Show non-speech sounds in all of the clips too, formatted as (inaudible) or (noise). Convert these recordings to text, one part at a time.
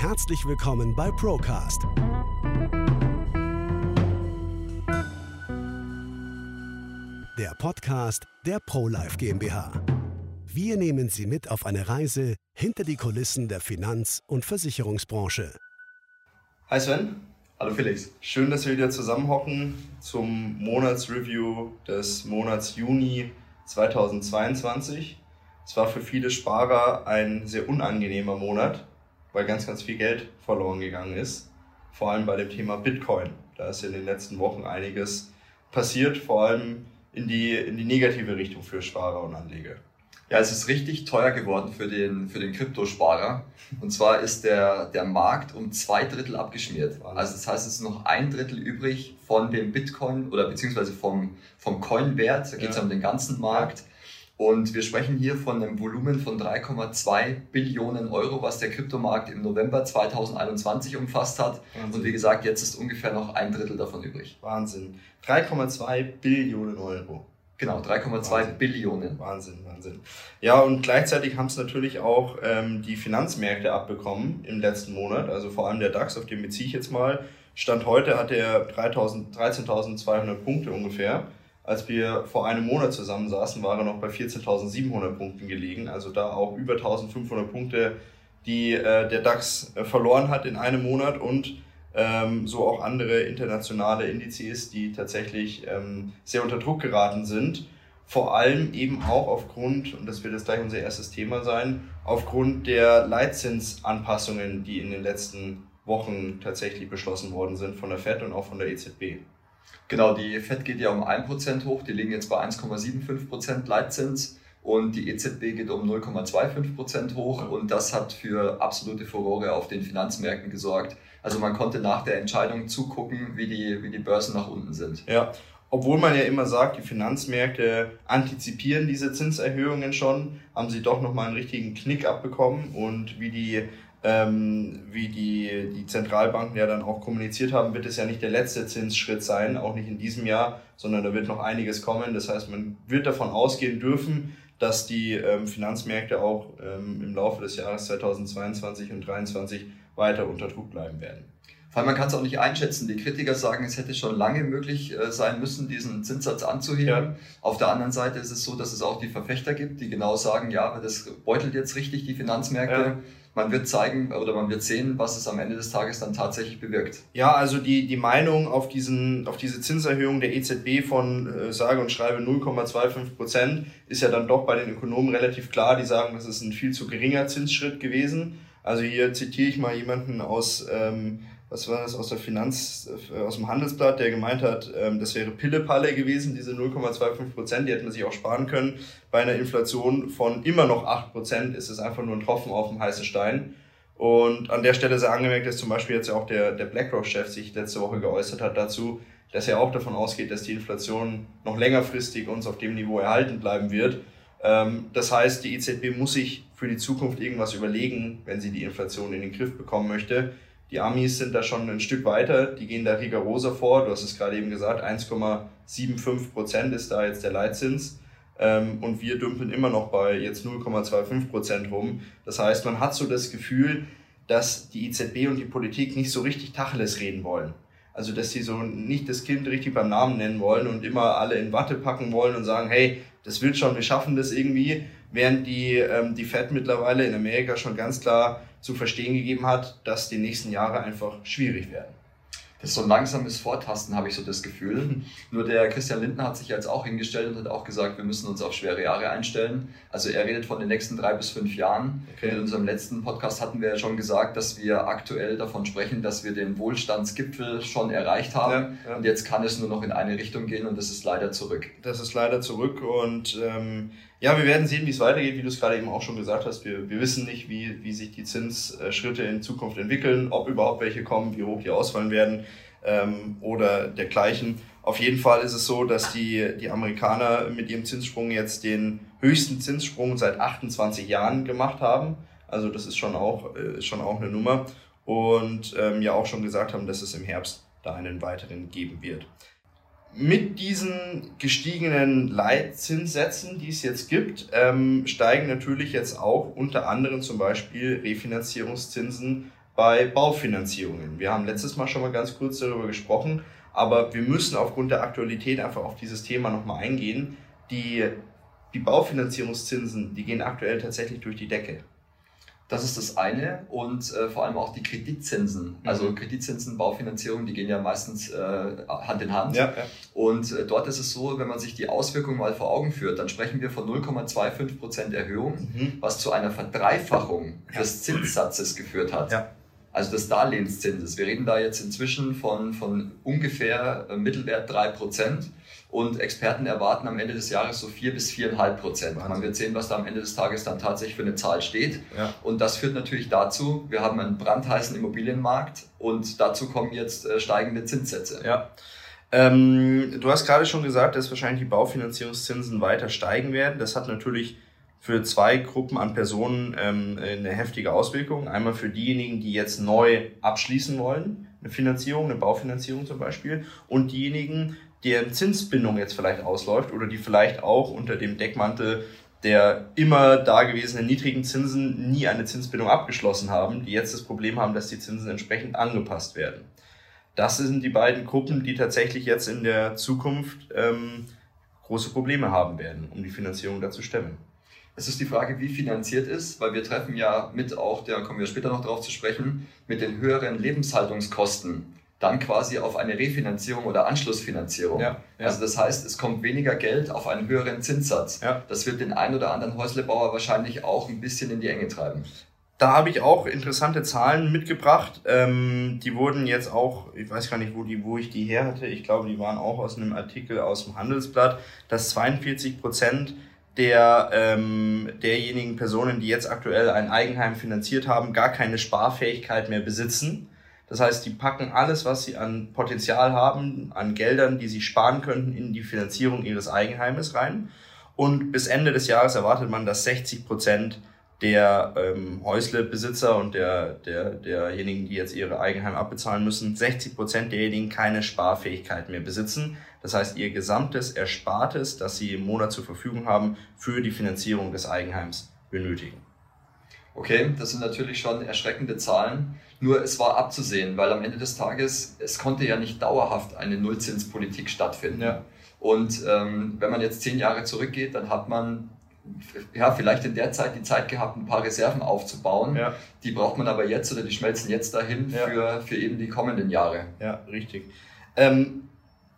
Herzlich willkommen bei Procast. Der Podcast der ProLife GmbH. Wir nehmen Sie mit auf eine Reise hinter die Kulissen der Finanz- und Versicherungsbranche. Hi Sven. Hallo Felix. Schön, dass wir wieder zusammenhocken zum Monatsreview des Monats Juni 2022. Es war für viele Sparer ein sehr unangenehmer Monat, weil ganz, ganz viel Geld verloren gegangen ist. Vor allem bei dem Thema Bitcoin. Da ist in den letzten Wochen einiges passiert, vor allem in die, in die negative Richtung für Sparer und Anleger. Ja, es ist richtig teuer geworden für den, für den Kryptosparer. Und zwar ist der, der Markt um zwei Drittel abgeschmiert. Also das heißt, es ist noch ein Drittel übrig von dem Bitcoin oder beziehungsweise vom, vom Coin-Wert. Da geht es ja. um den ganzen Markt. Und wir sprechen hier von einem Volumen von 3,2 Billionen Euro, was der Kryptomarkt im November 2021 umfasst hat. Wahnsinn. Und wie gesagt, jetzt ist ungefähr noch ein Drittel davon übrig. Wahnsinn. 3,2 Billionen Euro. Genau, 3,2 Billionen. Wahnsinn, Wahnsinn. Ja, und gleichzeitig haben es natürlich auch ähm, die Finanzmärkte abbekommen im letzten Monat. Also vor allem der DAX, auf den beziehe ich jetzt mal. Stand heute hat er 13.200 Punkte ungefähr. Als wir vor einem Monat zusammensaßen, war er noch bei 14.700 Punkten gelegen. Also da auch über 1.500 Punkte, die äh, der DAX äh, verloren hat in einem Monat und ähm, so auch andere internationale Indizes, die tatsächlich ähm, sehr unter Druck geraten sind. Vor allem eben auch aufgrund, und das wird jetzt gleich unser erstes Thema sein, aufgrund der Leitzinsanpassungen, die in den letzten Wochen tatsächlich beschlossen worden sind von der FED und auch von der EZB. Genau, die FED geht ja um 1% hoch, die liegen jetzt bei 1,75% Leitzins und die EZB geht um 0,25% hoch und das hat für absolute Furore auf den Finanzmärkten gesorgt. Also man konnte nach der Entscheidung zugucken, wie die, wie die Börsen nach unten sind. Ja, obwohl man ja immer sagt, die Finanzmärkte antizipieren diese Zinserhöhungen schon, haben sie doch nochmal einen richtigen Knick abbekommen und wie die ähm, wie die, die Zentralbanken ja dann auch kommuniziert haben, wird es ja nicht der letzte Zinsschritt sein, auch nicht in diesem Jahr, sondern da wird noch einiges kommen. Das heißt, man wird davon ausgehen dürfen, dass die ähm, Finanzmärkte auch ähm, im Laufe des Jahres 2022 und 2023 weiter unter Druck bleiben werden. Vor allem man kann es auch nicht einschätzen. Die Kritiker sagen, es hätte schon lange möglich äh, sein müssen, diesen Zinssatz anzuheben. Ja. Auf der anderen Seite ist es so, dass es auch die Verfechter gibt, die genau sagen, ja, das beutelt jetzt richtig die Finanzmärkte. Ja man wird zeigen oder man wird sehen, was es am Ende des Tages dann tatsächlich bewirkt. Ja, also die, die Meinung auf, diesen, auf diese Zinserhöhung der EZB von äh, sage und schreibe 0,25 Prozent ist ja dann doch bei den Ökonomen relativ klar. Die sagen, das ist ein viel zu geringer Zinsschritt gewesen. Also hier zitiere ich mal jemanden aus ähm, was war das, aus der Finanz, äh, aus dem Handelsblatt, der gemeint hat, ähm, das wäre Pillepalle gewesen, diese 0,25 Prozent, die hätte man sich auch sparen können. Bei einer Inflation von immer noch 8 Prozent ist es einfach nur ein Tropfen auf dem heißen Stein. Und an der Stelle sei angemerkt, dass zum Beispiel jetzt auch der, der BlackRock-Chef sich letzte Woche geäußert hat dazu, dass er auch davon ausgeht, dass die Inflation noch längerfristig uns auf dem Niveau erhalten bleiben wird. Ähm, das heißt, die EZB muss sich für die Zukunft irgendwas überlegen, wenn sie die Inflation in den Griff bekommen möchte. Die Amis sind da schon ein Stück weiter, die gehen da rigoroser vor. Du hast es gerade eben gesagt, 1,75 Prozent ist da jetzt der Leitzins. Ähm, und wir dümpeln immer noch bei jetzt 0,25 Prozent rum. Das heißt, man hat so das Gefühl, dass die EZB und die Politik nicht so richtig Tacheles reden wollen. Also, dass sie so nicht das Kind richtig beim Namen nennen wollen und immer alle in Watte packen wollen und sagen, hey, das wird schon, wir schaffen das irgendwie. Während die, ähm, die Fed mittlerweile in Amerika schon ganz klar zu verstehen gegeben hat, dass die nächsten Jahre einfach schwierig werden. Das ist so ein langsames Vortasten, habe ich so das Gefühl. (laughs) Nur der Christian Lindner hat sich jetzt auch hingestellt und hat auch gesagt, wir müssen uns auf schwere Jahre einstellen. Also er redet von den nächsten drei bis fünf Jahren. Okay. In unserem letzten Podcast hatten wir ja schon gesagt, dass wir aktuell davon sprechen, dass wir den Wohlstandsgipfel schon erreicht haben. Ja, ja. Und jetzt kann es nur noch in eine Richtung gehen und das ist leider zurück. Das ist leider zurück und ähm, ja, wir werden sehen, wie es weitergeht, wie du es gerade eben auch schon gesagt hast. Wir, wir wissen nicht, wie, wie sich die Zinsschritte in Zukunft entwickeln, ob überhaupt welche kommen, wie hoch die ausfallen werden ähm, oder dergleichen. Auf jeden Fall ist es so, dass die, die Amerikaner mit ihrem Zinssprung jetzt den höchsten Zinssprung seit 28 Jahren gemacht haben. Also das ist schon auch, äh, schon auch eine Nummer. Und ähm, ja auch schon gesagt haben, dass es im Herbst da einen weiteren geben wird mit diesen gestiegenen Leitzinssätzen, die es jetzt gibt, ähm, steigen natürlich jetzt auch unter anderem zum Beispiel Refinanzierungszinsen bei Baufinanzierungen. Wir haben letztes Mal schon mal ganz kurz darüber gesprochen, aber wir müssen aufgrund der Aktualität einfach auf dieses Thema nochmal eingehen. Die, die Baufinanzierungszinsen, die gehen aktuell tatsächlich durch die Decke. Das ist das eine und äh, vor allem auch die Kreditzinsen. Mhm. Also Kreditzinsen, Baufinanzierung, die gehen ja meistens äh, Hand in Hand. Ja, ja. Und äh, dort ist es so, wenn man sich die Auswirkungen mal vor Augen führt, dann sprechen wir von 0,25 Prozent Erhöhung, mhm. was zu einer Verdreifachung ja. des Zinssatzes geführt hat. Also des Darlehenszinses. Wir reden da jetzt inzwischen von, von ungefähr äh, Mittelwert drei Prozent und Experten erwarten am Ende des Jahres so vier bis viereinhalb Prozent. Man wird sehen, was da am Ende des Tages dann tatsächlich für eine Zahl steht. Ja. Und das führt natürlich dazu, wir haben einen brandheißen Immobilienmarkt und dazu kommen jetzt äh, steigende Zinssätze. Ja. Ähm, du hast gerade schon gesagt, dass wahrscheinlich die Baufinanzierungszinsen weiter steigen werden. Das hat natürlich für zwei Gruppen an Personen ähm, eine heftige Auswirkung. Einmal für diejenigen, die jetzt neu abschließen wollen, eine Finanzierung, eine Baufinanzierung zum Beispiel, und diejenigen, deren Zinsbindung jetzt vielleicht ausläuft oder die vielleicht auch unter dem Deckmantel der immer dagewesenen niedrigen Zinsen nie eine Zinsbindung abgeschlossen haben, die jetzt das Problem haben, dass die Zinsen entsprechend angepasst werden. Das sind die beiden Gruppen, die tatsächlich jetzt in der Zukunft ähm, große Probleme haben werden, um die Finanzierung da zu stemmen. Es ist die Frage, wie finanziert ist, weil wir treffen ja mit auch, da kommen wir später noch drauf zu sprechen, mit den höheren Lebenshaltungskosten dann quasi auf eine Refinanzierung oder Anschlussfinanzierung. Ja, ja. Also das heißt, es kommt weniger Geld auf einen höheren Zinssatz. Ja. Das wird den ein oder anderen Häuslebauer wahrscheinlich auch ein bisschen in die Enge treiben. Da habe ich auch interessante Zahlen mitgebracht. Ähm, die wurden jetzt auch, ich weiß gar nicht, wo, die, wo ich die her hatte. Ich glaube, die waren auch aus einem Artikel aus dem Handelsblatt, dass 42 Prozent der, ähm, derjenigen Personen, die jetzt aktuell ein Eigenheim finanziert haben, gar keine Sparfähigkeit mehr besitzen. Das heißt, die packen alles, was sie an Potenzial haben, an Geldern, die sie sparen könnten, in die Finanzierung ihres Eigenheimes rein. Und bis Ende des Jahres erwartet man, dass 60 Prozent der ähm, Häuslebesitzer und der, der, derjenigen, die jetzt ihre Eigenheim abbezahlen müssen, 60 Prozent derjenigen keine Sparfähigkeit mehr besitzen. Das heißt, ihr gesamtes Erspartes, das sie im Monat zur Verfügung haben, für die Finanzierung des Eigenheims benötigen. Okay, das sind natürlich schon erschreckende Zahlen. Nur es war abzusehen, weil am Ende des Tages, es konnte ja nicht dauerhaft eine Nullzinspolitik stattfinden. Ja. Und ähm, wenn man jetzt zehn Jahre zurückgeht, dann hat man ja, vielleicht in der Zeit die Zeit gehabt, ein paar Reserven aufzubauen. Ja. Die braucht man aber jetzt oder die schmelzen jetzt dahin ja. für, für eben die kommenden Jahre. Ja, richtig. Ähm,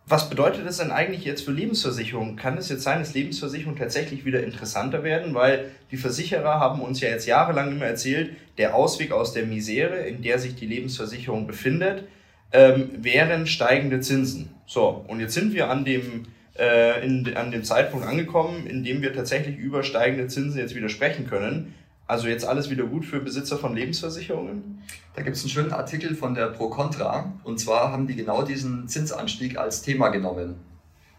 was bedeutet das denn eigentlich jetzt für Lebensversicherungen? Kann es jetzt sein, dass Lebensversicherungen tatsächlich wieder interessanter werden? Weil die Versicherer haben uns ja jetzt jahrelang immer erzählt, der Ausweg aus der Misere, in der sich die Lebensversicherung befindet, ähm, wären steigende Zinsen. So, und jetzt sind wir an dem, äh, in, an dem Zeitpunkt angekommen, in dem wir tatsächlich über steigende Zinsen jetzt wieder sprechen können. Also jetzt alles wieder gut für Besitzer von Lebensversicherungen? Da gibt es einen schönen Artikel von der Pro Contra. Und zwar haben die genau diesen Zinsanstieg als Thema genommen.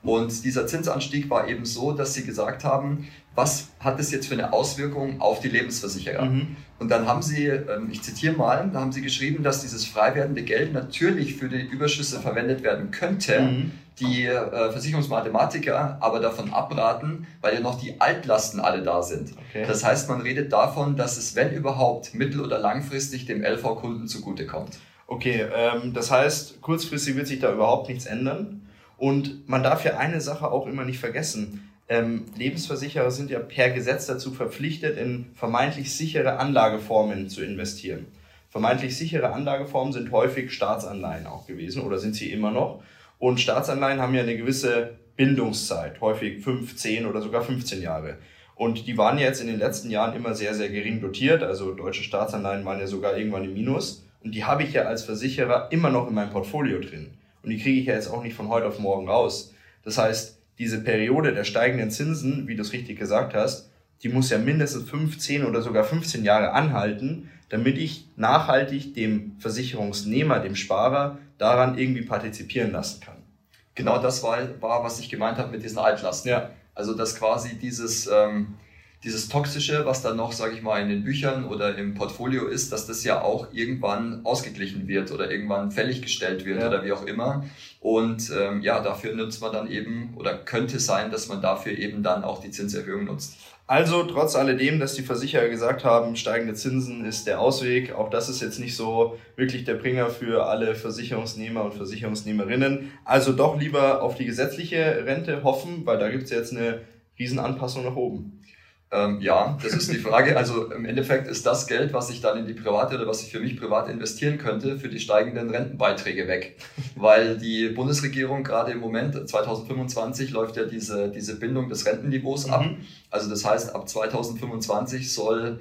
Und dieser Zinsanstieg war eben so, dass sie gesagt haben, was hat das jetzt für eine Auswirkung auf die Lebensversicherer? Mhm. Und dann haben sie, ähm, ich zitiere mal, da haben sie geschrieben, dass dieses frei werdende Geld natürlich für die Überschüsse verwendet werden könnte, mhm. Die äh, Versicherungsmathematiker aber davon abraten, weil ja noch die Altlasten alle da sind. Okay. Das heißt, man redet davon, dass es, wenn überhaupt, mittel- oder langfristig dem LV-Kunden zugutekommt. Okay, ähm, das heißt, kurzfristig wird sich da überhaupt nichts ändern. Und man darf ja eine Sache auch immer nicht vergessen ähm, Lebensversicherer sind ja per Gesetz dazu verpflichtet, in vermeintlich sichere Anlageformen zu investieren. Vermeintlich sichere Anlageformen sind häufig Staatsanleihen auch gewesen oder sind sie immer noch. Und Staatsanleihen haben ja eine gewisse Bindungszeit, häufig 5, 10 oder sogar 15 Jahre. Und die waren jetzt in den letzten Jahren immer sehr, sehr gering dotiert. Also deutsche Staatsanleihen waren ja sogar irgendwann im Minus. Und die habe ich ja als Versicherer immer noch in meinem Portfolio drin. Und die kriege ich ja jetzt auch nicht von heute auf morgen raus. Das heißt, diese Periode der steigenden Zinsen, wie du es richtig gesagt hast, die muss ja mindestens 15 oder sogar 15 Jahre anhalten, damit ich nachhaltig dem Versicherungsnehmer, dem Sparer, daran irgendwie partizipieren lassen kann. Genau das war, war was ich gemeint habe mit diesen Altlasten. Ja. Also dass quasi dieses, ähm, dieses Toxische, was dann noch, sage ich mal, in den Büchern oder im Portfolio ist, dass das ja auch irgendwann ausgeglichen wird oder irgendwann fällig gestellt wird ja. oder wie auch immer. Und ähm, ja, dafür nutzt man dann eben oder könnte sein, dass man dafür eben dann auch die Zinserhöhung nutzt. Also trotz alledem, dass die Versicherer gesagt haben, steigende Zinsen ist der Ausweg, auch das ist jetzt nicht so wirklich der Bringer für alle Versicherungsnehmer und Versicherungsnehmerinnen. Also doch lieber auf die gesetzliche Rente hoffen, weil da gibt es jetzt eine Riesenanpassung nach oben. Ähm, ja, das ist die Frage. Also im Endeffekt ist das Geld, was ich dann in die private oder was ich für mich privat investieren könnte, für die steigenden Rentenbeiträge weg. Weil die Bundesregierung gerade im Moment, 2025 läuft ja diese, diese Bindung des Rentenniveaus ab. Mhm. Also das heißt, ab 2025 soll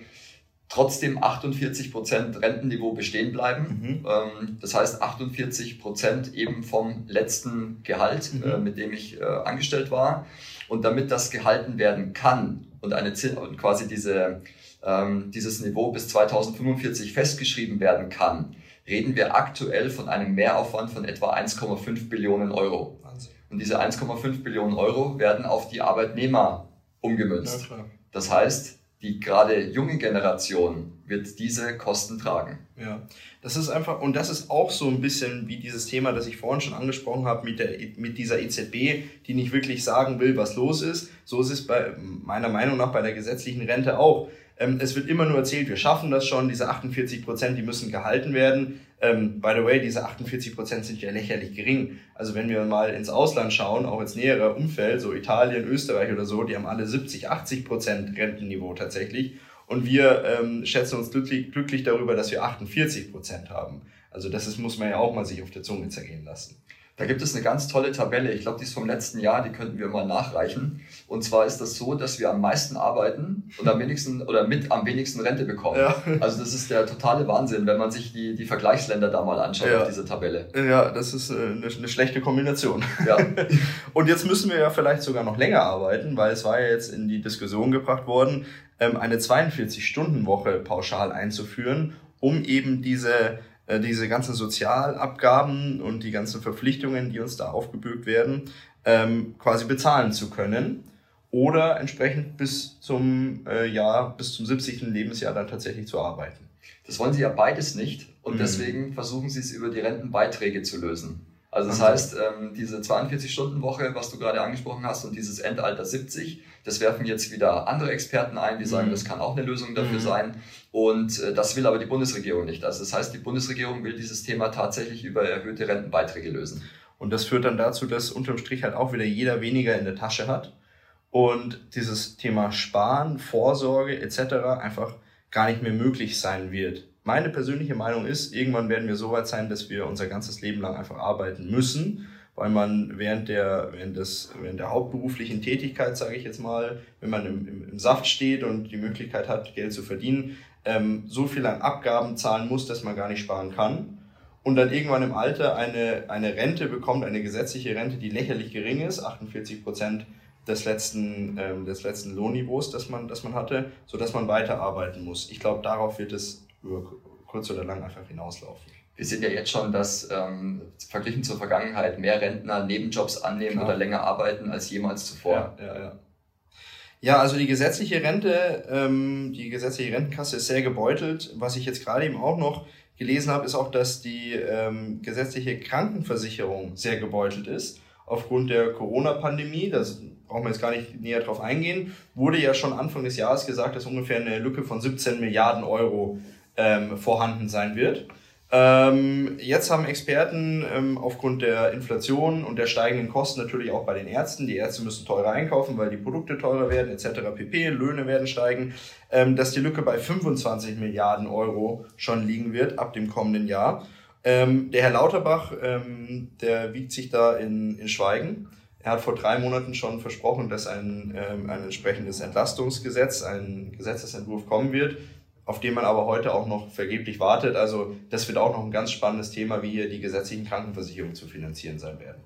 trotzdem 48 Prozent Rentenniveau bestehen bleiben. Mhm. Ähm, das heißt 48 Prozent eben vom letzten Gehalt, mhm. Äh, mit dem ich äh, angestellt war. Und damit das gehalten werden kann und eine und quasi diese, ähm, dieses Niveau bis 2045 festgeschrieben werden kann, reden wir aktuell von einem Mehraufwand von etwa 1,5 Billionen Euro. Wahnsinn. Und diese 1,5 Billionen Euro werden auf die Arbeitnehmer umgemünzt. Ja, das heißt, die gerade junge Generation wird diese Kosten tragen. Ja, das ist einfach, und das ist auch so ein bisschen wie dieses Thema, das ich vorhin schon angesprochen habe mit, der, mit dieser EZB, die nicht wirklich sagen will, was los ist. So ist es bei, meiner Meinung nach bei der gesetzlichen Rente auch. Ähm, es wird immer nur erzählt, wir schaffen das schon, diese 48 Prozent, die müssen gehalten werden. Ähm, by the way, diese 48 Prozent sind ja lächerlich gering. Also wenn wir mal ins Ausland schauen, auch ins nähere Umfeld, so Italien, Österreich oder so, die haben alle 70, 80 Prozent Rentenniveau tatsächlich. Und wir ähm, schätzen uns glücklich, glücklich darüber, dass wir 48 Prozent haben. Also das ist, muss man ja auch mal sich auf der Zunge zergehen lassen. Da gibt es eine ganz tolle Tabelle, ich glaube, die ist vom letzten Jahr, die könnten wir mal nachreichen. Und zwar ist das so, dass wir am meisten arbeiten und am wenigsten oder mit am wenigsten Rente bekommen. Ja. Also das ist der totale Wahnsinn, wenn man sich die, die Vergleichsländer da mal anschaut ja. auf diese Tabelle. Ja, das ist äh, eine, eine schlechte Kombination. Ja. (laughs) und jetzt müssen wir ja vielleicht sogar noch länger arbeiten, weil es war ja jetzt in die Diskussion gebracht worden, ähm, eine 42-Stunden-Woche pauschal einzuführen, um eben diese äh, diese ganzen Sozialabgaben und die ganzen Verpflichtungen, die uns da aufgebürgt werden, ähm, quasi bezahlen zu können oder entsprechend bis zum äh, Jahr, bis zum 70. Lebensjahr dann tatsächlich zu arbeiten. Das wollen sie ja beides nicht und mhm. deswegen versuchen sie es über die Rentenbeiträge zu lösen. Also das heißt, ähm, diese 42-Stunden-Woche, was du gerade angesprochen hast, und dieses Endalter 70, das werfen jetzt wieder andere Experten ein, die sagen, mhm. das kann auch eine Lösung dafür mhm. sein. Und äh, das will aber die Bundesregierung nicht. Also das heißt, die Bundesregierung will dieses Thema tatsächlich über erhöhte Rentenbeiträge lösen. Und das führt dann dazu, dass unterm Strich halt auch wieder jeder weniger in der Tasche hat und dieses Thema Sparen, Vorsorge etc. einfach gar nicht mehr möglich sein wird meine persönliche Meinung ist, irgendwann werden wir so weit sein, dass wir unser ganzes Leben lang einfach arbeiten müssen, weil man während der, während des, während der hauptberuflichen Tätigkeit, sage ich jetzt mal, wenn man im, im, im, Saft steht und die Möglichkeit hat, Geld zu verdienen, ähm, so viel an Abgaben zahlen muss, dass man gar nicht sparen kann. Und dann irgendwann im Alter eine, eine Rente bekommt, eine gesetzliche Rente, die lächerlich gering ist, 48 Prozent des letzten, ähm, des letzten Lohnniveaus, das man, das man hatte, so dass man weiterarbeiten muss. Ich glaube, darauf wird es über kurz oder lang einfach hinauslaufen. Wir sehen ja jetzt schon, dass ähm, verglichen zur Vergangenheit mehr Rentner Nebenjobs annehmen Klar. oder länger arbeiten als jemals zuvor. Ja, ja, ja. Ja, also die gesetzliche Rente, ähm, die gesetzliche Rentenkasse ist sehr gebeutelt. Was ich jetzt gerade eben auch noch gelesen habe, ist auch, dass die ähm, gesetzliche Krankenversicherung sehr gebeutelt ist. Aufgrund der Corona-Pandemie, da brauchen wir jetzt gar nicht näher drauf eingehen, wurde ja schon Anfang des Jahres gesagt, dass ungefähr eine Lücke von 17 Milliarden Euro ähm, vorhanden sein wird. Ähm, jetzt haben Experten ähm, aufgrund der Inflation und der steigenden Kosten natürlich auch bei den Ärzten, die Ärzte müssen teurer einkaufen, weil die Produkte teurer werden etc. pp, Löhne werden steigen, ähm, dass die Lücke bei 25 Milliarden Euro schon liegen wird ab dem kommenden Jahr. Ähm, der Herr Lauterbach, ähm, der wiegt sich da in, in Schweigen. Er hat vor drei Monaten schon versprochen, dass ein, ähm, ein entsprechendes Entlastungsgesetz, ein Gesetzesentwurf kommen wird auf den man aber heute auch noch vergeblich wartet. Also das wird auch noch ein ganz spannendes Thema, wie hier die gesetzlichen Krankenversicherungen zu finanzieren sein werden.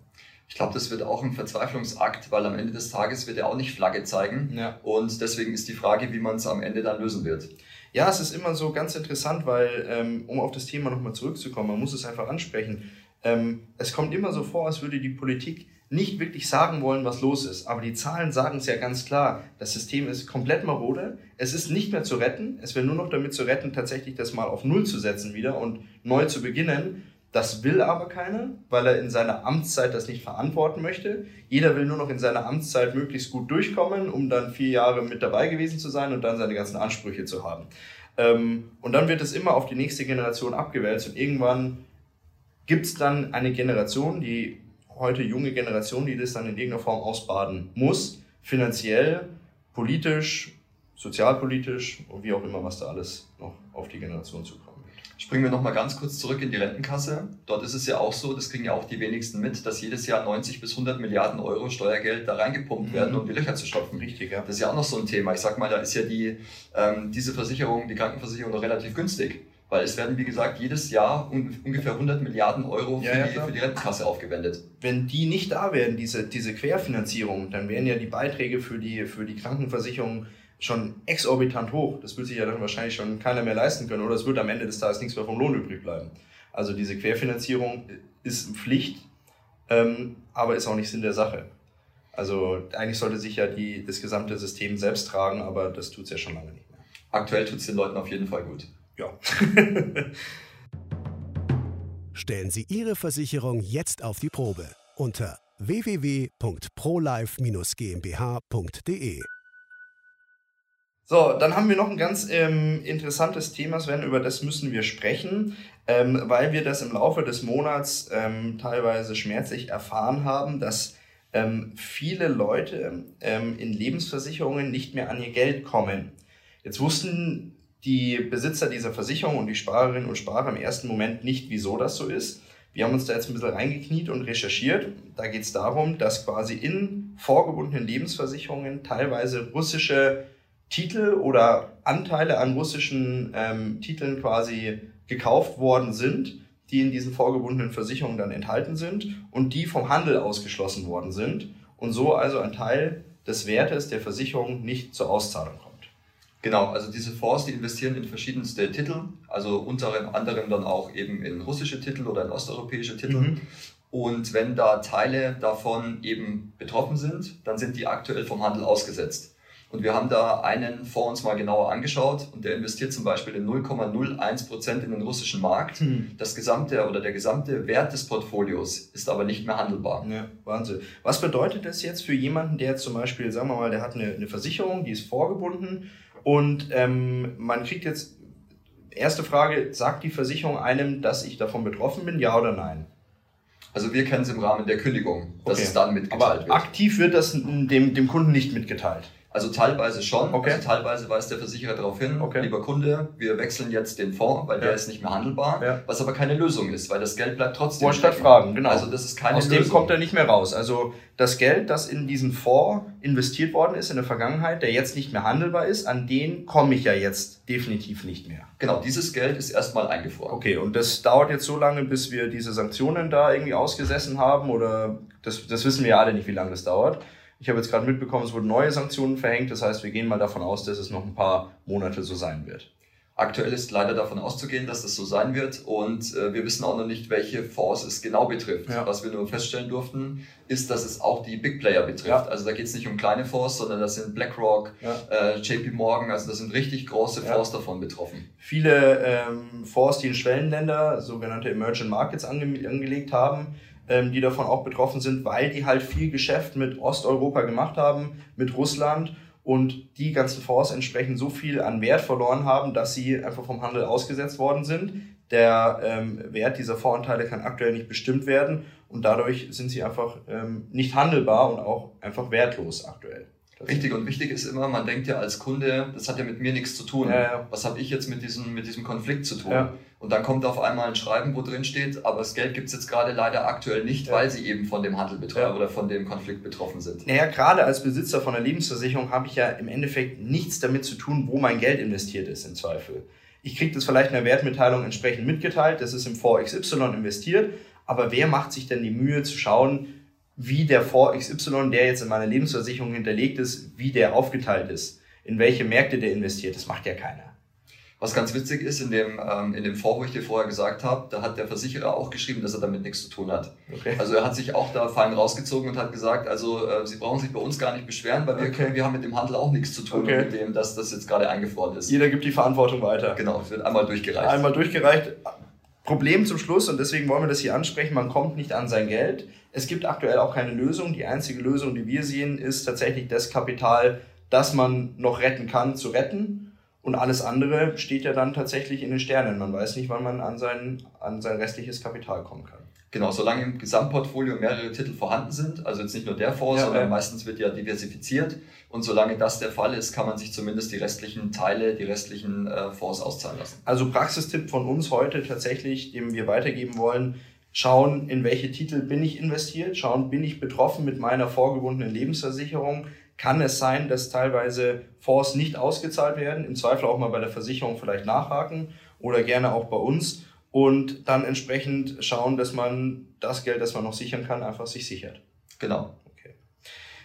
Ich glaube, das wird auch ein Verzweiflungsakt, weil am Ende des Tages wird er auch nicht Flagge zeigen. Ja. Und deswegen ist die Frage, wie man es am Ende dann lösen wird. Ja, es ist immer so ganz interessant, weil, ähm, um auf das Thema nochmal zurückzukommen, man muss es einfach ansprechen. Ähm, es kommt immer so vor, als würde die Politik nicht wirklich sagen wollen, was los ist. Aber die Zahlen sagen es ja ganz klar. Das System ist komplett marode. Es ist nicht mehr zu retten. Es wäre nur noch damit zu retten, tatsächlich das mal auf Null zu setzen wieder und neu zu beginnen. Das will aber keiner, weil er in seiner Amtszeit das nicht verantworten möchte. Jeder will nur noch in seiner Amtszeit möglichst gut durchkommen, um dann vier Jahre mit dabei gewesen zu sein und dann seine ganzen Ansprüche zu haben. Ähm, und dann wird es immer auf die nächste Generation abgewälzt und irgendwann gibt es dann eine Generation, die heute junge Generation, die das dann in irgendeiner Form ausbaden muss, finanziell, politisch, sozialpolitisch und wie auch immer, was da alles noch auf die Generation zukommt. Springen wir nochmal ganz kurz zurück in die Rentenkasse. Dort ist es ja auch so, das kriegen ja auch die wenigsten mit, dass jedes Jahr 90 bis 100 Milliarden Euro Steuergeld da reingepumpt werden, mhm. um die Löcher zu stopfen. Richtig, ja. Das ist ja auch noch so ein Thema. Ich sag mal, da ist ja die, ähm, diese Versicherung, die Krankenversicherung noch relativ günstig. Weil es werden, wie gesagt, jedes Jahr un ungefähr 100 Milliarden Euro für, ja, ja, die, für die Rentenkasse aufgewendet. Wenn die nicht da wären, diese, diese Querfinanzierung, dann wären ja die Beiträge für die, für die Krankenversicherung schon exorbitant hoch. Das wird sich ja dann wahrscheinlich schon keiner mehr leisten können oder es wird am Ende des Tages nichts mehr vom Lohn übrig bleiben. Also diese Querfinanzierung ist Pflicht, ähm, aber ist auch nicht Sinn der Sache. Also eigentlich sollte sich ja die, das gesamte System selbst tragen, aber das tut es ja schon lange nicht mehr. Aktuell tut es den Leuten auf jeden Fall gut. Ja. (laughs) Stellen Sie Ihre Versicherung jetzt auf die Probe unter www.prolife-gmbh.de. So, dann haben wir noch ein ganz ähm, interessantes Thema, Sven, über das müssen wir sprechen, ähm, weil wir das im Laufe des Monats ähm, teilweise schmerzlich erfahren haben, dass ähm, viele Leute ähm, in Lebensversicherungen nicht mehr an ihr Geld kommen. Jetzt wussten die Besitzer dieser Versicherung und die Sparerinnen und Sparer im ersten Moment nicht, wieso das so ist. Wir haben uns da jetzt ein bisschen reingekniet und recherchiert. Da geht es darum, dass quasi in vorgebundenen Lebensversicherungen teilweise russische Titel oder Anteile an russischen ähm, Titeln quasi gekauft worden sind, die in diesen vorgebundenen Versicherungen dann enthalten sind und die vom Handel ausgeschlossen worden sind und so also ein Teil des Wertes der Versicherung nicht zur Auszahlung kommt. Genau, also diese Fonds, die investieren in verschiedenste Titel, also unter anderem dann auch eben in russische Titel oder in osteuropäische Titel. Mhm. Und wenn da Teile davon eben betroffen sind, dann sind die aktuell vom Handel ausgesetzt. Und wir haben da einen Fonds uns mal genauer angeschaut und der investiert zum Beispiel in 0,01 Prozent in den russischen Markt. Hm. Das gesamte oder der gesamte Wert des Portfolios ist aber nicht mehr handelbar. Ja, Wahnsinn. Was bedeutet das jetzt für jemanden, der zum Beispiel, sagen wir mal, der hat eine, eine Versicherung, die ist vorgebunden und ähm, man kriegt jetzt, erste Frage, sagt die Versicherung einem, dass ich davon betroffen bin, ja oder nein? Also wir kennen es im Rahmen der Kündigung, dass okay. es dann mitgeteilt Aber wird. Aktiv wird das dem, dem Kunden nicht mitgeteilt. Also teilweise schon. Okay. Also teilweise weist der Versicherer darauf hin, okay. lieber Kunde, wir wechseln jetzt den Fonds, weil ja. der ist nicht mehr handelbar, ja. was aber keine Lösung ist, weil das Geld bleibt trotzdem. Vorstadt fragen, genau. Also das ist keine Aus Lösung. dem kommt er nicht mehr raus. Also das Geld, das in diesen Fonds investiert worden ist in der Vergangenheit, der jetzt nicht mehr handelbar ist, an den komme ich ja jetzt definitiv nicht mehr. Genau, dieses Geld ist erstmal eingefroren. Okay, und das dauert jetzt so lange, bis wir diese Sanktionen da irgendwie ausgesessen haben oder das, das wissen wir ja alle nicht, wie lange das dauert. Ich habe jetzt gerade mitbekommen, es wurden neue Sanktionen verhängt. Das heißt, wir gehen mal davon aus, dass es noch ein paar Monate so sein wird. Aktuell ist leider davon auszugehen, dass das so sein wird und äh, wir wissen auch noch nicht, welche Fonds es genau betrifft. Ja. Was wir nur feststellen durften, ist, dass es auch die Big Player betrifft. Ja. Also da geht es nicht um kleine Fonds, sondern das sind BlackRock, ja. äh, JP Morgan, also das sind richtig große Fonds davon betroffen. Viele ähm, Fonds, die in Schwellenländer, sogenannte Emerging Markets ange angelegt haben, ähm, die davon auch betroffen sind, weil die halt viel Geschäft mit Osteuropa gemacht haben, mit Russland und die ganzen Fonds entsprechend so viel an Wert verloren haben, dass sie einfach vom Handel ausgesetzt worden sind. Der ähm, Wert dieser Fondsanteile kann aktuell nicht bestimmt werden und dadurch sind sie einfach ähm, nicht handelbar und auch einfach wertlos aktuell. Richtig und wichtig ist immer, man denkt ja als Kunde, das hat ja mit mir nichts zu tun. Ja, ja. Was habe ich jetzt mit diesem, mit diesem Konflikt zu tun? Ja. Und dann kommt auf einmal ein Schreiben, wo drin steht, aber das Geld gibt's jetzt gerade leider aktuell nicht, weil sie eben von dem Handel betroffen oder von dem Konflikt betroffen sind. Naja, gerade als Besitzer von einer Lebensversicherung habe ich ja im Endeffekt nichts damit zu tun, wo mein Geld investiert ist, im Zweifel. Ich kriege das vielleicht in der Wertmitteilung entsprechend mitgeteilt, das ist im Fonds XY investiert, aber wer macht sich denn die Mühe zu schauen, wie der Fonds XY, der jetzt in meiner Lebensversicherung hinterlegt ist, wie der aufgeteilt ist, in welche Märkte der investiert. Das macht ja keiner. Was ganz witzig ist, in dem, ähm, in dem Fonds, wo ich dir vorher gesagt habe, da hat der Versicherer auch geschrieben, dass er damit nichts zu tun hat. Okay. Also er hat sich auch da fein rausgezogen und hat gesagt, also äh, Sie brauchen sich bei uns gar nicht beschweren, weil wir, okay. wir haben mit dem Handel auch nichts zu tun okay. mit dem, dass das jetzt gerade eingefroren ist. Jeder gibt die Verantwortung weiter. Genau, es wird einmal durchgereicht. Einmal durchgereicht Problem zum Schluss, und deswegen wollen wir das hier ansprechen, man kommt nicht an sein Geld. Es gibt aktuell auch keine Lösung. Die einzige Lösung, die wir sehen, ist tatsächlich das Kapital, das man noch retten kann, zu retten. Und alles andere steht ja dann tatsächlich in den Sternen. Man weiß nicht, wann man an sein, an sein restliches Kapital kommen kann. Genau, solange im Gesamtportfolio mehrere Titel vorhanden sind, also jetzt nicht nur der Fonds, ja, sondern ja. meistens wird ja diversifiziert. Und solange das der Fall ist, kann man sich zumindest die restlichen Teile, die restlichen äh, Fonds auszahlen lassen. Also Praxistipp von uns heute tatsächlich, den wir weitergeben wollen, schauen, in welche Titel bin ich investiert, schauen, bin ich betroffen mit meiner vorgebundenen Lebensversicherung, kann es sein, dass teilweise Fonds nicht ausgezahlt werden, im Zweifel auch mal bei der Versicherung vielleicht nachhaken oder gerne auch bei uns und dann entsprechend schauen, dass man das Geld, das man noch sichern kann, einfach sich sichert. Genau. Okay.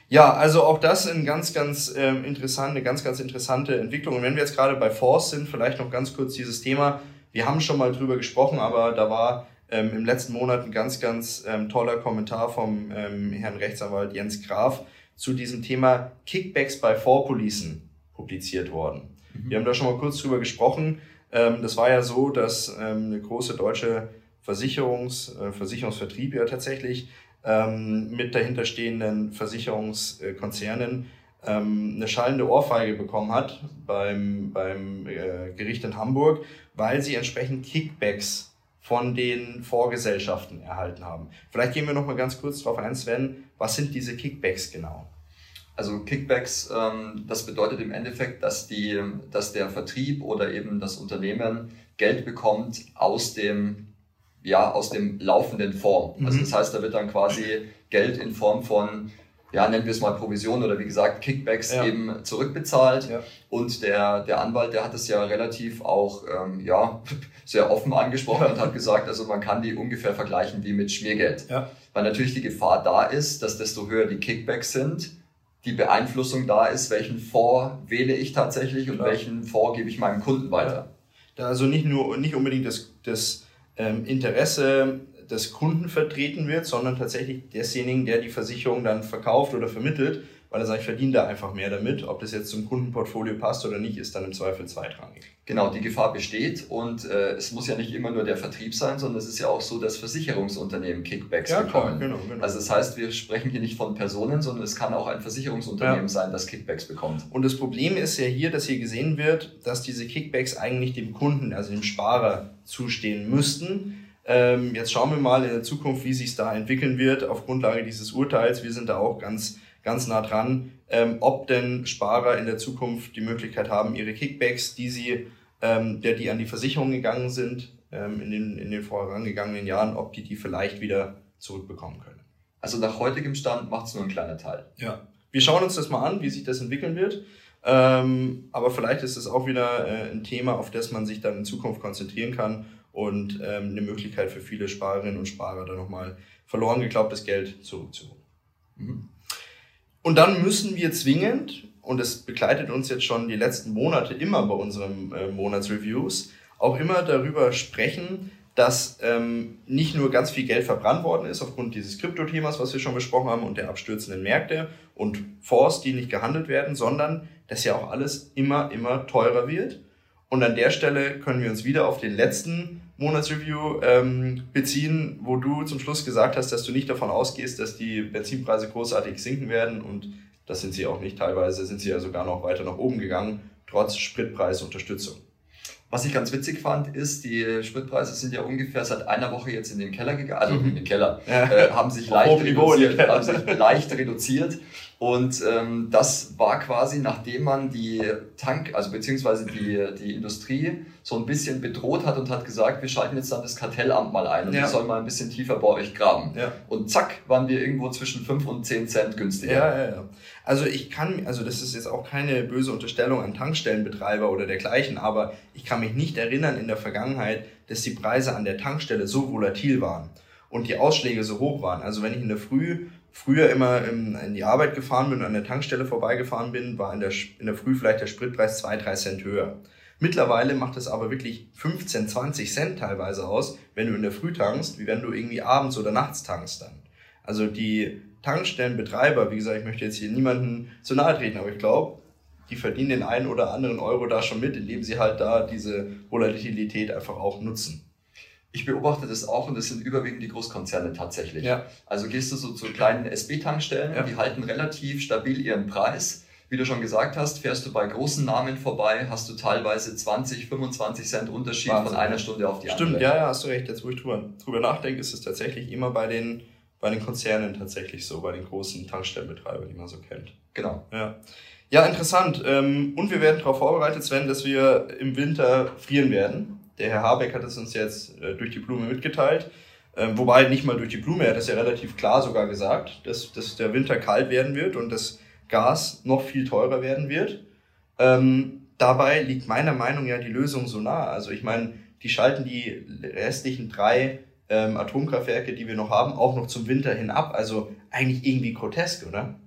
Ja, also auch das ein ganz, ganz ähm, interessant, eine ganz, ganz interessante Entwicklung. Und wenn wir jetzt gerade bei Fonds sind, vielleicht noch ganz kurz dieses Thema. Wir haben schon mal drüber gesprochen, aber da war ähm, im letzten Monat ein ganz, ganz ähm, toller Kommentar vom ähm, Herrn Rechtsanwalt Jens Graf, zu diesem Thema Kickbacks bei Vorpolicen publiziert worden. Mhm. Wir haben da schon mal kurz drüber gesprochen. Ähm, das war ja so, dass ähm, eine große deutsche Versicherungs, äh, Versicherungsvertrieb ja tatsächlich ähm, mit dahinterstehenden Versicherungskonzernen eine schallende Ohrfeige bekommen hat beim, beim äh, Gericht in Hamburg, weil sie entsprechend Kickbacks von den Vorgesellschaften erhalten haben. Vielleicht gehen wir noch mal ganz kurz darauf ein, Sven, was sind diese Kickbacks genau? Also Kickbacks, ähm, das bedeutet im Endeffekt, dass, die, dass der Vertrieb oder eben das Unternehmen Geld bekommt aus dem, ja, aus dem laufenden Fonds. Also mhm. Also das heißt, da wird dann quasi Geld in Form von, ja, nennen wir es mal Provision oder wie gesagt Kickbacks ja. eben zurückbezahlt. Ja. Und der, der Anwalt, der hat es ja relativ auch, ähm, ja, (laughs) sehr offen angesprochen und hat gesagt, also man kann die ungefähr vergleichen wie mit Schmiergeld. Ja. Weil natürlich die Gefahr da ist, dass desto höher die Kickbacks sind, die Beeinflussung da ist, welchen Fonds wähle ich tatsächlich und Klar. welchen Fonds gebe ich meinem Kunden weiter. Da also nicht nur nicht unbedingt das, das ähm, Interesse des Kunden vertreten wird, sondern tatsächlich desjenigen, der die Versicherung dann verkauft oder vermittelt, weil er sagt, ich verdiene da einfach mehr damit. Ob das jetzt zum Kundenportfolio passt oder nicht, ist dann im Zweifel zweitrangig. Genau, die Gefahr besteht und äh, es muss ja nicht immer nur der Vertrieb sein, sondern es ist ja auch so, dass Versicherungsunternehmen Kickbacks ja, bekommen. Klar, genau, genau. Also das heißt, wir sprechen hier nicht von Personen, sondern es kann auch ein Versicherungsunternehmen ja. sein, das Kickbacks bekommt. Und das Problem ist ja hier, dass hier gesehen wird, dass diese Kickbacks eigentlich dem Kunden, also dem Sparer, zustehen müssten. Ähm, jetzt schauen wir mal in der Zukunft, wie sich es da entwickeln wird auf Grundlage dieses Urteils. Wir sind da auch ganz ganz nah dran, ähm, ob denn Sparer in der Zukunft die Möglichkeit haben, ihre Kickbacks, die sie, ähm, der die an die Versicherung gegangen sind ähm, in, den, in den vorangegangenen Jahren, ob die die vielleicht wieder zurückbekommen können. Also nach heutigem Stand macht es nur ein kleiner Teil. Ja. Wir schauen uns das mal an, wie sich das entwickeln wird. Ähm, aber vielleicht ist es auch wieder äh, ein Thema, auf das man sich dann in Zukunft konzentrieren kann und ähm, eine Möglichkeit für viele Sparerinnen und Sparer, da nochmal verloren geglaubtes Geld zurückzuholen. Mhm. Und dann müssen wir zwingend, und das begleitet uns jetzt schon die letzten Monate immer bei unseren äh, Monatsreviews, auch immer darüber sprechen, dass ähm, nicht nur ganz viel Geld verbrannt worden ist aufgrund dieses Krypto-Themas, was wir schon besprochen haben, und der abstürzenden Märkte und Fonds, die nicht gehandelt werden, sondern dass ja auch alles immer, immer teurer wird. Und an der Stelle können wir uns wieder auf den letzten Monatsreview ähm, beziehen, wo du zum Schluss gesagt hast, dass du nicht davon ausgehst, dass die Benzinpreise großartig sinken werden und das sind sie auch nicht. Teilweise sind sie ja sogar noch weiter nach oben gegangen, trotz Spritpreisunterstützung. Was ich ganz witzig fand, ist, die Spritpreise sind ja ungefähr seit einer Woche jetzt in den Keller gegangen, also mhm. in den Keller, ja. äh, haben sich (laughs) leicht reduziert, haben sich leicht reduziert und ähm, das war quasi, nachdem man die Tank, also beziehungsweise die, die Industrie so ein bisschen bedroht hat und hat gesagt, wir schalten jetzt dann das Kartellamt mal ein und ja. wir sollen mal ein bisschen tiefer bei euch graben. Ja. Und zack, waren wir irgendwo zwischen 5 und 10 Cent günstiger. Ja, ja, ja. Also ich kann, also das ist jetzt auch keine böse Unterstellung an Tankstellenbetreiber oder dergleichen, aber ich kann mich nicht erinnern in der Vergangenheit, dass die Preise an der Tankstelle so volatil waren und die Ausschläge so hoch waren. Also wenn ich in der Früh früher immer in die Arbeit gefahren bin und an der Tankstelle vorbeigefahren bin, war in der, in der Früh vielleicht der Spritpreis zwei drei Cent höher. Mittlerweile macht es aber wirklich 15, 20 Cent teilweise aus, wenn du in der Früh tankst, wie wenn du irgendwie abends oder nachts tankst dann. Also die Tankstellenbetreiber, wie gesagt, ich möchte jetzt hier niemanden zu nahe treten, aber ich glaube, die verdienen den einen oder anderen Euro da schon mit, indem sie halt da diese Volatilität einfach auch nutzen. Ich beobachte das auch und das sind überwiegend die Großkonzerne tatsächlich. Ja. Also gehst du so zu kleinen SB-Tankstellen, ja. die halten relativ stabil ihren Preis. Wie du schon gesagt hast, fährst du bei großen Namen vorbei, hast du teilweise 20, 25 Cent Unterschied Wahnsinn. von einer Stunde auf die Stimmt, andere. Stimmt, ja, ja, hast du recht. Jetzt, wo ich drüber, drüber nachdenke, ist es tatsächlich immer bei den, bei den Konzernen tatsächlich so, bei den großen Tankstellenbetreibern, die man so kennt. Genau. Ja. Ja, interessant. Ähm, und wir werden darauf vorbereitet, Sven, dass wir im Winter frieren werden. Der Herr Habeck hat es uns jetzt äh, durch die Blume mitgeteilt. Ähm, wobei nicht mal durch die Blume, er hat es ja relativ klar sogar gesagt, dass, dass der Winter kalt werden wird und das Gas noch viel teurer werden wird. Ähm, dabei liegt meiner Meinung nach ja die Lösung so nah. Also ich meine, die schalten die restlichen drei ähm, Atomkraftwerke, die wir noch haben, auch noch zum Winter hin ab. Also eigentlich irgendwie grotesk, oder?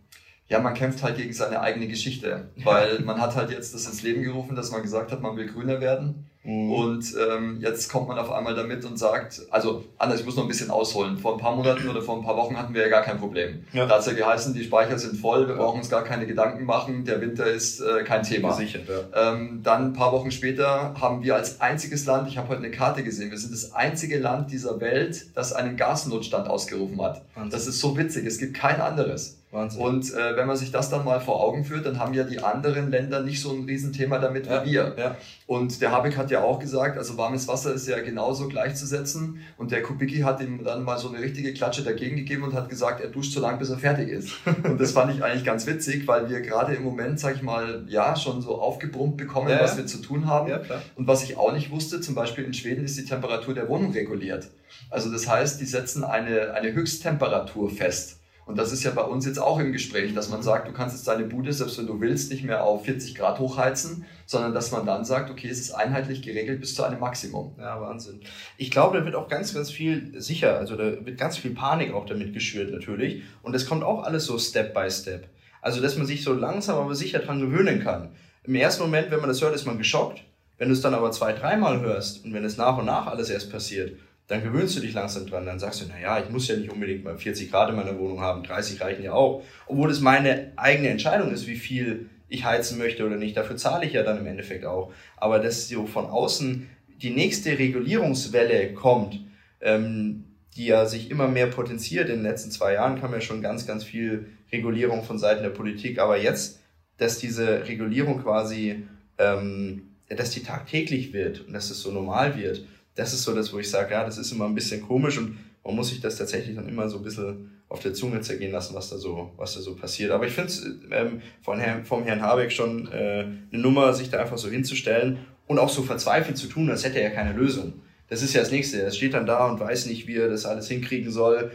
Ja, man kämpft halt gegen seine eigene Geschichte, weil (laughs) man hat halt jetzt das ins Leben gerufen, dass man gesagt hat, man will grüner werden. Mhm. Und ähm, jetzt kommt man auf einmal damit und sagt, also anders, ich muss noch ein bisschen ausholen. Vor ein paar Monaten oder vor ein paar Wochen hatten wir ja gar kein Problem. Ja. Da hat es ja geheißen, die Speicher sind voll, wir ja. brauchen uns gar keine Gedanken machen, der Winter ist äh, kein Thema. Gesichert, ja. ähm, dann ein paar Wochen später haben wir als einziges Land, ich habe heute eine Karte gesehen, wir sind das einzige Land dieser Welt, das einen Gasnotstand ausgerufen hat. Wahnsinn. Das ist so witzig, es gibt kein anderes. Wahnsinn. Und äh, wenn man sich das dann mal vor Augen führt, dann haben ja die anderen Länder nicht so ein Riesenthema damit ja, wie wir. Ja. Und der Habeck hat ja auch gesagt, also warmes Wasser ist ja genauso gleichzusetzen. Und der Kubicki hat ihm dann mal so eine richtige Klatsche dagegen gegeben und hat gesagt, er duscht so lange, bis er fertig ist. (laughs) und das fand ich eigentlich ganz witzig, weil wir gerade im Moment, sag ich mal, ja, schon so aufgebrummt bekommen, ja, was wir zu tun haben. und was ich auch nicht wusste, zum Beispiel in Schweden ist die Temperatur der Wohnung reguliert. Also das heißt, die setzen eine, eine Höchsttemperatur fest. Und das ist ja bei uns jetzt auch im Gespräch, dass man sagt, du kannst jetzt deine Bude, selbst wenn du willst, nicht mehr auf 40 Grad hochheizen, sondern dass man dann sagt, okay, es ist einheitlich geregelt bis zu einem Maximum. Ja, Wahnsinn. Ich glaube, da wird auch ganz, ganz viel sicher, also da wird ganz viel Panik auch damit geschürt natürlich. Und das kommt auch alles so Step by Step. Also, dass man sich so langsam aber sicher dran gewöhnen kann. Im ersten Moment, wenn man das hört, ist man geschockt. Wenn du es dann aber zwei, dreimal hörst und wenn es nach und nach alles erst passiert, dann gewöhnst du dich langsam dran. Dann sagst du, na ja, ich muss ja nicht unbedingt mal 40 Grad in meiner Wohnung haben, 30 reichen ja auch. Obwohl es meine eigene Entscheidung ist, wie viel ich heizen möchte oder nicht. Dafür zahle ich ja dann im Endeffekt auch. Aber dass so von außen die nächste Regulierungswelle kommt, ähm, die ja sich immer mehr potenziert. In den letzten zwei Jahren kam ja schon ganz, ganz viel Regulierung von Seiten der Politik. Aber jetzt, dass diese Regulierung quasi, ähm, dass die tagtäglich wird und dass es so normal wird, das ist so das, wo ich sage, ja, das ist immer ein bisschen komisch und man muss sich das tatsächlich dann immer so ein bisschen auf der Zunge zergehen lassen, was da so, was da so passiert. Aber ich finde es ähm, von Herrn, vom Herrn Habeck schon äh, eine Nummer, sich da einfach so hinzustellen und auch so verzweifelt zu tun, als hätte er ja keine Lösung. Das ist ja das Nächste. Er steht dann da und weiß nicht, wie er das alles hinkriegen soll.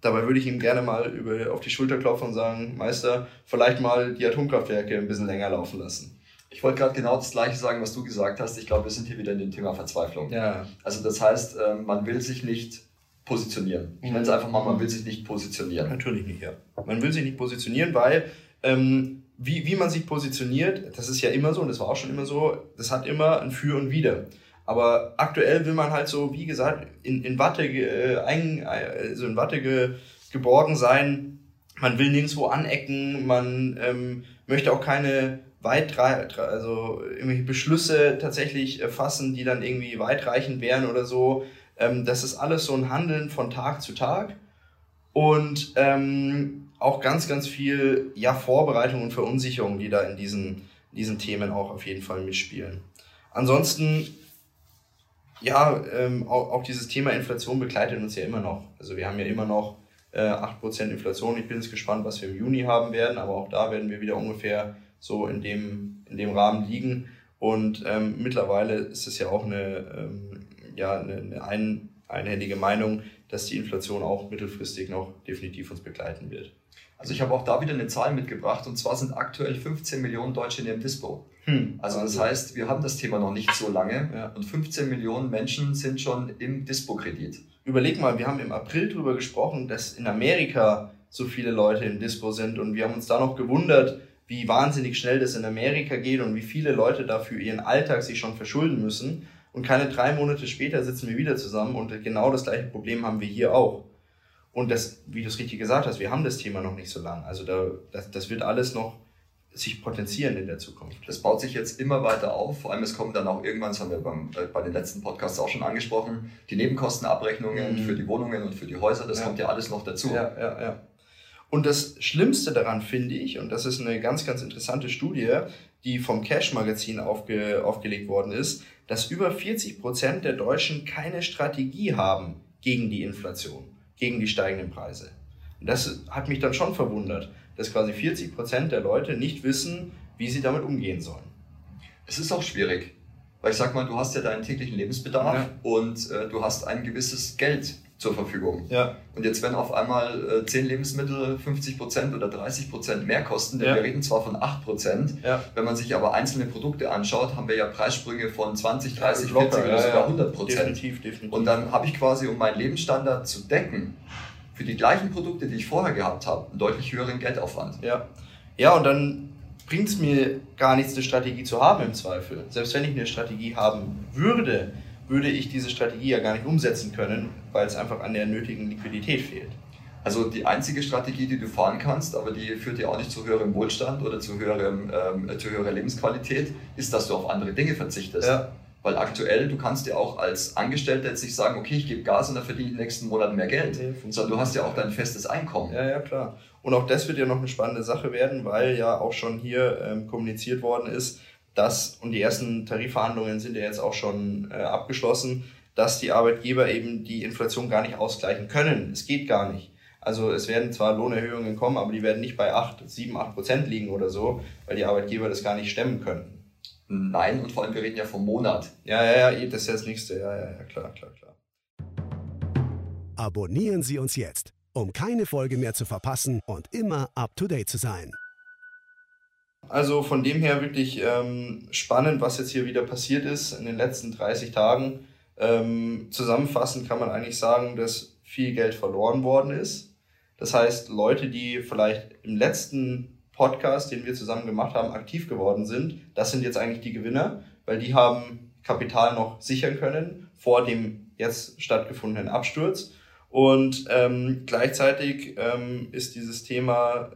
Dabei würde ich ihm gerne mal über, auf die Schulter klopfen und sagen, Meister, vielleicht mal die Atomkraftwerke ein bisschen länger laufen lassen. Ich wollte gerade genau das Gleiche sagen, was du gesagt hast. Ich glaube, wir sind hier wieder in dem Thema Verzweiflung. Ja. Also das heißt, ähm, man will sich nicht positionieren. Ich nenne es einfach mal, man will sich nicht positionieren. Natürlich nicht, ja. Man will sich nicht positionieren, weil ähm, wie, wie man sich positioniert, das ist ja immer so und das war auch schon immer so, das hat immer ein Für und Wider. Aber aktuell will man halt so, wie gesagt, in, in Watte, äh, ein, also in Watte ge, geborgen sein. Man will nirgendwo anecken, man ähm, möchte auch keine weit, also irgendwelche Beschlüsse tatsächlich äh, fassen, die dann irgendwie weitreichend wären oder so. Ähm, das ist alles so ein Handeln von Tag zu Tag und ähm, auch ganz, ganz viel ja, Vorbereitung und Verunsicherung, die da in diesen, diesen Themen auch auf jeden Fall mitspielen. Ansonsten, ja, ähm, auch, auch dieses Thema Inflation begleitet uns ja immer noch. Also wir haben ja immer noch äh, 8% Inflation. Ich bin jetzt gespannt, was wir im Juni haben werden, aber auch da werden wir wieder ungefähr so in dem, in dem Rahmen liegen. Und ähm, mittlerweile ist es ja auch eine, ähm, ja, eine, eine ein, einhellige Meinung, dass die Inflation auch mittelfristig noch definitiv uns begleiten wird. Also ich habe auch da wieder eine Zahl mitgebracht und zwar sind aktuell 15 Millionen Deutsche in dem Dispo. Hm, also das heißt, wir haben das Thema noch nicht so lange ja. und 15 Millionen Menschen sind schon im Dispo-Kredit. Überleg mal, wir haben im April darüber gesprochen, dass in Amerika so viele Leute im Dispo sind und wir haben uns da noch gewundert, wie wahnsinnig schnell das in Amerika geht und wie viele Leute dafür ihren Alltag sich schon verschulden müssen. Und keine drei Monate später sitzen wir wieder zusammen und genau das gleiche Problem haben wir hier auch. Und das, wie du es richtig gesagt hast, wir haben das Thema noch nicht so lang. Also da, das, das wird alles noch sich potenzieren in der Zukunft. Das baut sich jetzt immer weiter auf. Vor allem es kommen dann auch irgendwann, das haben wir beim, äh, bei den letzten Podcasts auch schon angesprochen, die Nebenkostenabrechnungen mhm. für die Wohnungen und für die Häuser. Das ja. kommt ja alles noch dazu. Ja, ja, ja. Und das Schlimmste daran finde ich, und das ist eine ganz, ganz interessante Studie, die vom Cash-Magazin aufge, aufgelegt worden ist, dass über 40 Prozent der Deutschen keine Strategie haben gegen die Inflation, gegen die steigenden Preise. Und das hat mich dann schon verwundert dass quasi 40 Prozent der Leute nicht wissen, wie sie damit umgehen sollen. Es ist auch schwierig, weil ich sag mal, du hast ja deinen täglichen Lebensbedarf ja. und äh, du hast ein gewisses Geld zur Verfügung. Ja. Und jetzt wenn auf einmal äh, 10 Lebensmittel 50 Prozent oder 30 Prozent mehr kosten, denn ja. wir reden zwar von 8 Prozent, ja. wenn man sich aber einzelne Produkte anschaut, haben wir ja Preissprünge von 20, 30, ja, 40 oder sogar 100 Prozent. Definitiv, definitiv. Und dann habe ich quasi, um meinen Lebensstandard zu decken, für die gleichen Produkte, die ich vorher gehabt habe, einen deutlich höheren Geldaufwand. Ja, ja und dann bringt es mir gar nichts, eine Strategie zu haben im Zweifel. Selbst wenn ich eine Strategie haben würde, würde ich diese Strategie ja gar nicht umsetzen können, weil es einfach an der nötigen Liquidität fehlt. Also die einzige Strategie, die du fahren kannst, aber die führt dir auch nicht zu höherem Wohlstand oder zu, höherem, ähm, zu höherer Lebensqualität, ist, dass du auf andere Dinge verzichtest. Ja. Weil aktuell, du kannst ja auch als Angestellter jetzt nicht sagen, okay, ich gebe Gas und dann verdiene ich in den nächsten Monaten mehr Geld. Nee, sondern du hast ja auch dein festes Einkommen. Ja, ja, klar. Und auch das wird ja noch eine spannende Sache werden, weil ja auch schon hier ähm, kommuniziert worden ist, dass, und die ersten Tarifverhandlungen sind ja jetzt auch schon äh, abgeschlossen, dass die Arbeitgeber eben die Inflation gar nicht ausgleichen können. Es geht gar nicht. Also es werden zwar Lohnerhöhungen kommen, aber die werden nicht bei 8, 7, 8 Prozent liegen oder so, weil die Arbeitgeber das gar nicht stemmen können. Nein, und vor allem, wir reden ja vom Monat. Ja, ja, ja, das ist ja das nächste. Ja, ja, ja, klar, klar, klar. Abonnieren Sie uns jetzt, um keine Folge mehr zu verpassen und immer up to date zu sein. Also von dem her wirklich ähm, spannend, was jetzt hier wieder passiert ist in den letzten 30 Tagen. Ähm, zusammenfassend kann man eigentlich sagen, dass viel Geld verloren worden ist. Das heißt, Leute, die vielleicht im letzten Podcast, den wir zusammen gemacht haben, aktiv geworden sind, das sind jetzt eigentlich die Gewinner, weil die haben Kapital noch sichern können vor dem jetzt stattgefundenen Absturz. Und ähm, gleichzeitig ähm, ist dieses Thema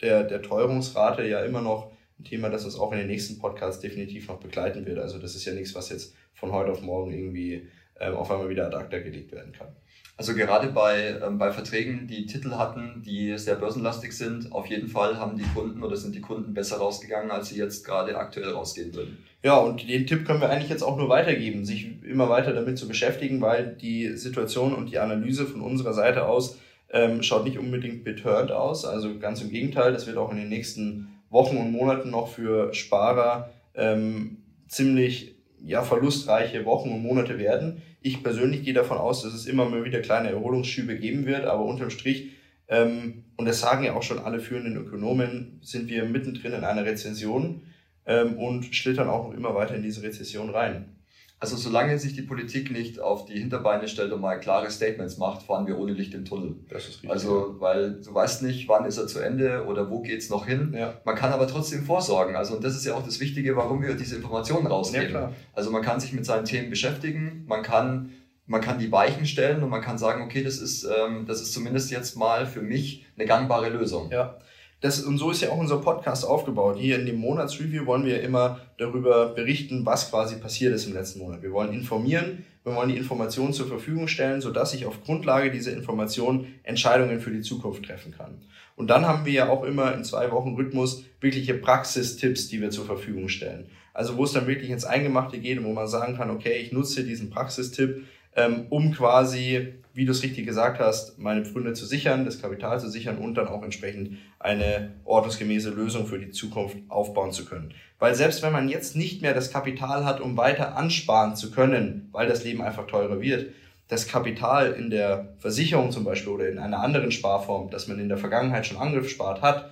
der, der Teuerungsrate ja immer noch ein Thema, das uns auch in den nächsten Podcasts definitiv noch begleiten wird. Also das ist ja nichts, was jetzt von heute auf morgen irgendwie ähm, auf einmal wieder ad acta gelegt werden kann. Also gerade bei, ähm, bei Verträgen, die Titel hatten, die sehr börsenlastig sind, auf jeden Fall haben die Kunden oder sind die Kunden besser rausgegangen, als sie jetzt gerade aktuell rausgehen würden. Ja, und den Tipp können wir eigentlich jetzt auch nur weitergeben, sich immer weiter damit zu beschäftigen, weil die Situation und die Analyse von unserer Seite aus ähm, schaut nicht unbedingt betörend aus. Also ganz im Gegenteil, das wird auch in den nächsten Wochen und Monaten noch für Sparer ähm, ziemlich ja, verlustreiche Wochen und Monate werden. Ich persönlich gehe davon aus, dass es immer mal wieder kleine Erholungsschübe geben wird, aber unterm Strich, ähm, und das sagen ja auch schon alle führenden Ökonomen, sind wir mittendrin in einer Rezession ähm, und schlittern auch noch immer weiter in diese Rezession rein. Also solange sich die Politik nicht auf die Hinterbeine stellt und mal klare Statements macht, fahren wir ohne Licht im Tunnel. Das ist richtig. Also, weil du weißt nicht, wann ist er zu Ende oder wo geht's noch hin. Ja. Man kann aber trotzdem vorsorgen. Also, und das ist ja auch das Wichtige, warum wir diese Informationen rausgeben. Ja, also, man kann sich mit seinen Themen beschäftigen, man kann, man kann die Weichen stellen und man kann sagen, okay, das ist, ähm, das ist zumindest jetzt mal für mich eine gangbare Lösung. Ja. Das, und so ist ja auch unser Podcast aufgebaut. Hier in dem Monatsreview wollen wir immer darüber berichten, was quasi passiert ist im letzten Monat. Wir wollen informieren, wir wollen die Informationen zur Verfügung stellen, sodass ich auf Grundlage dieser Informationen Entscheidungen für die Zukunft treffen kann. Und dann haben wir ja auch immer in zwei Wochen Rhythmus wirkliche Praxistipps, die wir zur Verfügung stellen. Also wo es dann wirklich ins Eingemachte geht und wo man sagen kann, okay, ich nutze diesen Praxistipp, ähm, um quasi wie du es richtig gesagt hast, meine Pfründe zu sichern, das Kapital zu sichern und dann auch entsprechend eine ordnungsgemäße Lösung für die Zukunft aufbauen zu können. Weil selbst wenn man jetzt nicht mehr das Kapital hat, um weiter ansparen zu können, weil das Leben einfach teurer wird, das Kapital in der Versicherung zum Beispiel oder in einer anderen Sparform, das man in der Vergangenheit schon angespart hat,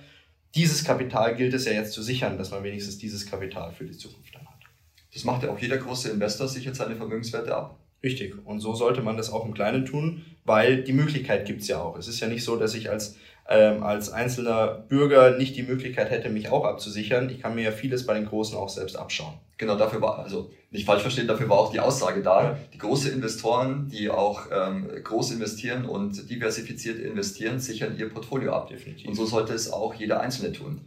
dieses Kapital gilt es ja jetzt zu sichern, dass man wenigstens dieses Kapital für die Zukunft dann hat. Das macht ja auch jeder große Investor sichert seine Vermögenswerte ab. Richtig. Und so sollte man das auch im Kleinen tun, weil die Möglichkeit gibt's ja auch. Es ist ja nicht so, dass ich als, ähm, als einzelner Bürger nicht die Möglichkeit hätte, mich auch abzusichern. Ich kann mir ja vieles bei den Großen auch selbst abschauen. Genau, dafür war, also nicht falsch verstehen, dafür war auch die Aussage da. Ja. Die große Investoren, die auch ähm, groß investieren und diversifiziert investieren, sichern ihr Portfolio ab. Definitiv. Und so sollte es auch jeder Einzelne tun.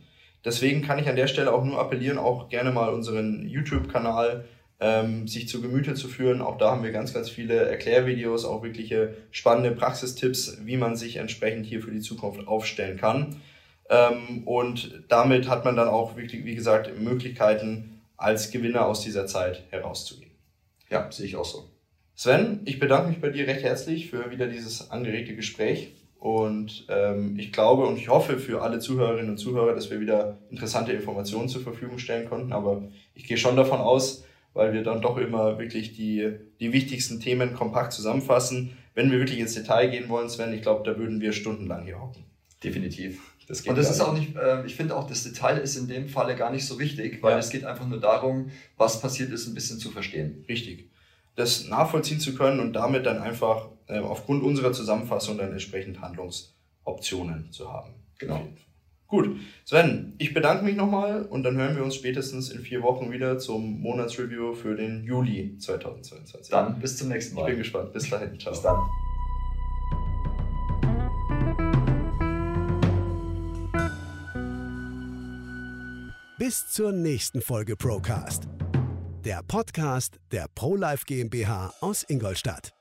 Deswegen kann ich an der Stelle auch nur appellieren, auch gerne mal unseren YouTube-Kanal ähm, sich zu Gemüte zu führen. Auch da haben wir ganz, ganz viele Erklärvideos, auch wirkliche spannende Praxistipps, wie man sich entsprechend hier für die Zukunft aufstellen kann. Ähm, und damit hat man dann auch wirklich, wie gesagt, Möglichkeiten, als Gewinner aus dieser Zeit herauszugehen. Ja, sehe ich auch so. Sven, ich bedanke mich bei dir recht herzlich für wieder dieses angeregte Gespräch. Und ähm, ich glaube und ich hoffe für alle Zuhörerinnen und Zuhörer, dass wir wieder interessante Informationen zur Verfügung stellen konnten. Aber ich gehe schon davon aus, weil wir dann doch immer wirklich die, die wichtigsten Themen kompakt zusammenfassen. Wenn wir wirklich ins Detail gehen wollen, Sven, ich glaube, da würden wir stundenlang hier hocken. Definitiv. Das und das ist auch nicht, äh, ich finde auch, das Detail ist in dem Falle gar nicht so wichtig, weil ja. es geht einfach nur darum, was passiert ist, ein bisschen zu verstehen. Richtig. Das nachvollziehen zu können und damit dann einfach äh, aufgrund unserer Zusammenfassung dann entsprechend Handlungsoptionen zu haben. Genau. Gut, Sven, ich bedanke mich nochmal und dann hören wir uns spätestens in vier Wochen wieder zum Monatsreview für den Juli 2022. Dann bis zum nächsten Mal. Ich bin gespannt. Bis dahin. Ciao. Bis dann. Bis zur nächsten Folge Procast. Der Podcast der ProLife GmbH aus Ingolstadt.